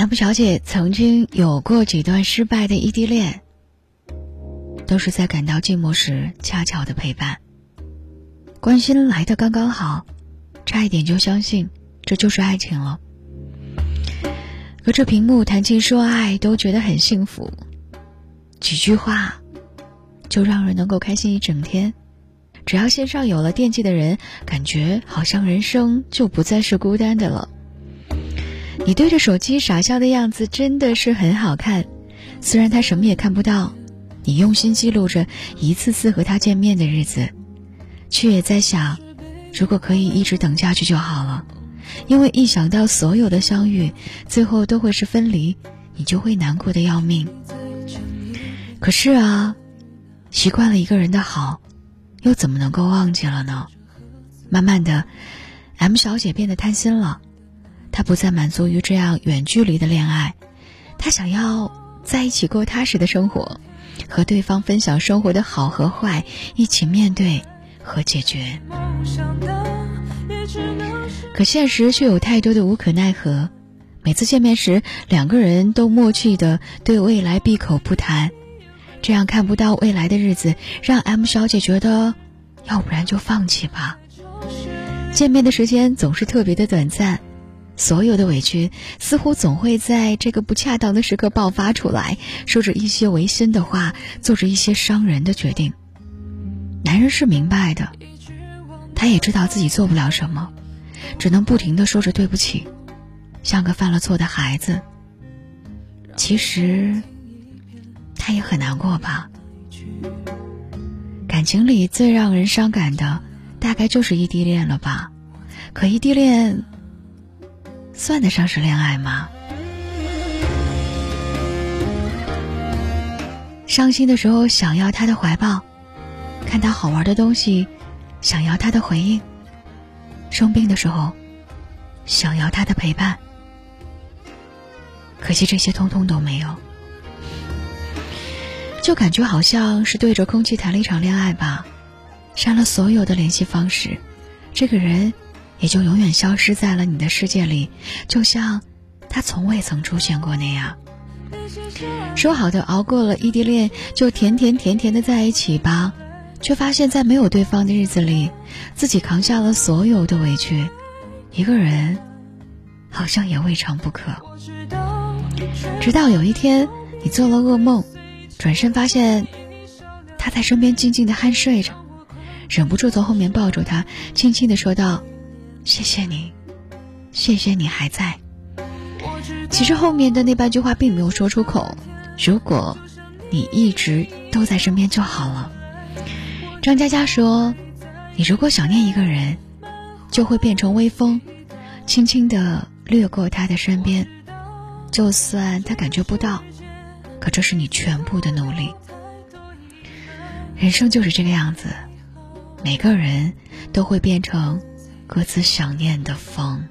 M 小姐曾经有过几段失败的异地恋，都是在感到寂寞时恰巧的陪伴。关心来的刚刚好，差一点就相信这就是爱情了。隔着屏幕谈情说爱都觉得很幸福，几句话就让人能够开心一整天。只要线上有了惦记的人，感觉好像人生就不再是孤单的了。你对着手机傻笑的样子真的是很好看，虽然他什么也看不到，你用心记录着一次次和他见面的日子，却也在想，如果可以一直等下去就好了。因为一想到所有的相遇最后都会是分离，你就会难过的要命。可是啊，习惯了一个人的好，又怎么能够忘记了呢？慢慢的，M 小姐变得贪心了。他不再满足于这样远距离的恋爱，他想要在一起过踏实的生活，和对方分享生活的好和坏，一起面对和解决。可现实却有太多的无可奈何，每次见面时，两个人都默契的对未来闭口不谈，这样看不到未来的日子，让 M 小姐觉得，要不然就放弃吧。见面的时间总是特别的短暂。所有的委屈似乎总会在这个不恰当的时刻爆发出来，说着一些违心的话，做着一些伤人的决定。男人是明白的，他也知道自己做不了什么，只能不停的说着对不起，像个犯了错的孩子。其实，他也很难过吧。感情里最让人伤感的，大概就是异地恋了吧？可异地恋。算得上是恋爱吗？伤心的时候想要他的怀抱，看他好玩的东西，想要他的回应；生病的时候，想要他的陪伴。可惜这些通通都没有，就感觉好像是对着空气谈了一场恋爱吧，删了所有的联系方式，这个人。也就永远消失在了你的世界里，就像他从未曾出现过那样。说好的熬过了异地恋就甜甜甜甜的在一起吧，却发现，在没有对方的日子里，自己扛下了所有的委屈，一个人好像也未尝不可。直到有一天，你做了噩梦，转身发现他在身边静静的酣睡着，忍不住从后面抱住他，轻轻的说道。谢谢你，谢谢你还在。其实后面的那半句话并没有说出口。如果你一直都在身边就好了。张嘉佳说：“你如果想念一个人，就会变成微风，轻轻的掠过他的身边，就算他感觉不到，可这是你全部的努力。人生就是这个样子，每个人都会变成。”各自想念的风。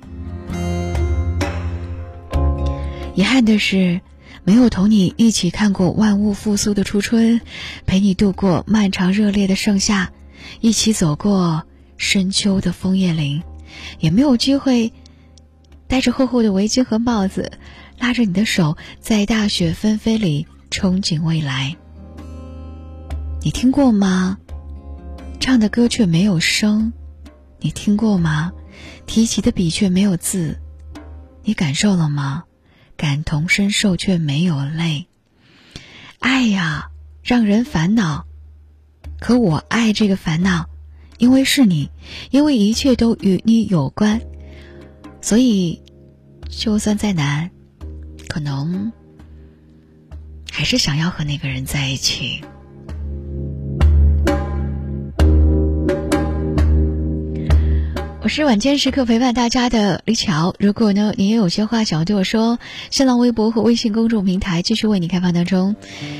遗憾的是，没有同你一起看过万物复苏的初春，陪你度过漫长热烈的盛夏，一起走过深秋的枫叶林，也没有机会戴着厚厚的围巾和帽子，拉着你的手，在大雪纷飞里憧憬未来。你听过吗？唱的歌却没有声。你听过吗？提起的笔却没有字，你感受了吗？感同身受却没有泪。爱呀，让人烦恼，可我爱这个烦恼，因为是你，因为一切都与你有关，所以，就算再难，可能还是想要和那个人在一起。是晚间时刻陪伴大家的李巧。如果呢，你也有些话想要对我说，新浪微博和微信公众平台继续为你开放当中。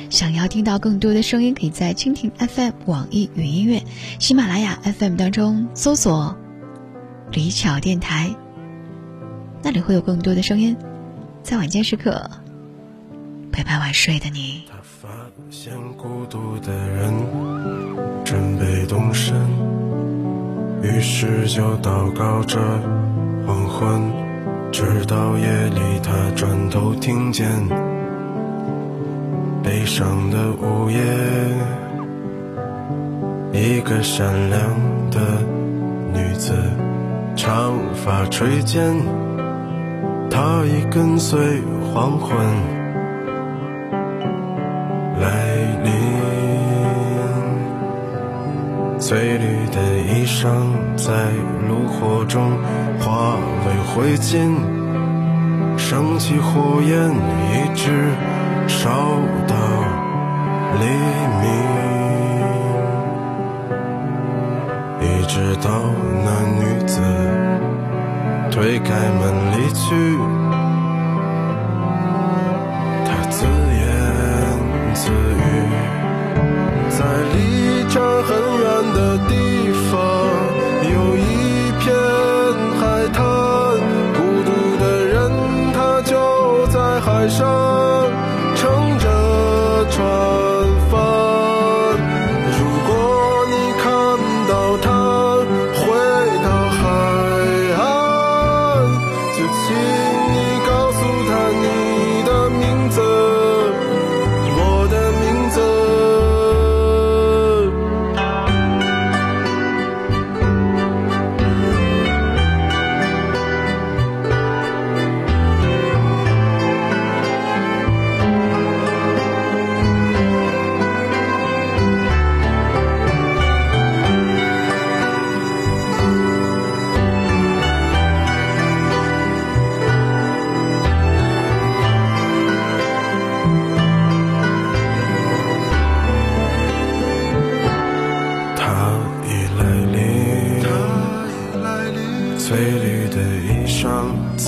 想要听到更多的声音，可以在蜻蜓 FM、网易云音乐、喜马拉雅 FM 当中搜索“李巧电台”，那里会有更多的声音，在晚间时刻陪伴晚睡的你。他发现孤独的人真被动身。于是就祷告着黄昏直到夜里，他转头听见悲伤的午夜，一个善良的女子，长发垂肩，她已跟随黄昏。翠绿的衣裳在炉火中。化为灰烬，升起火焰，一直烧到黎明，一直到那女子推开门离去，地方有一片海滩孤独的人他就在海上。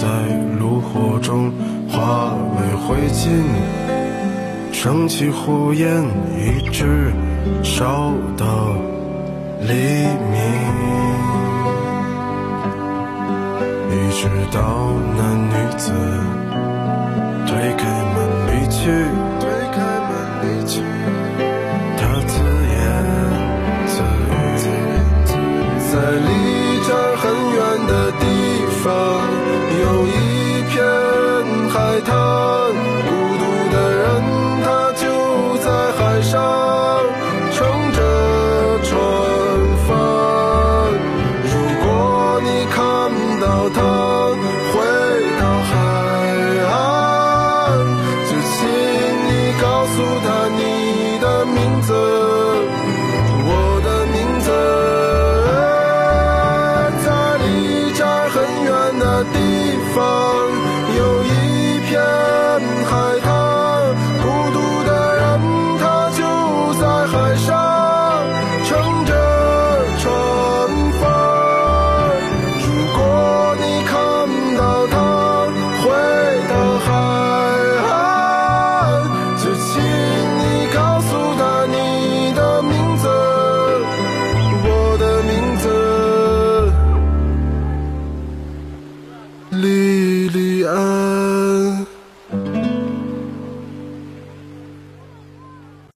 在炉火中化为灰烬，升起火焰，一直烧到黎明，一直到那女子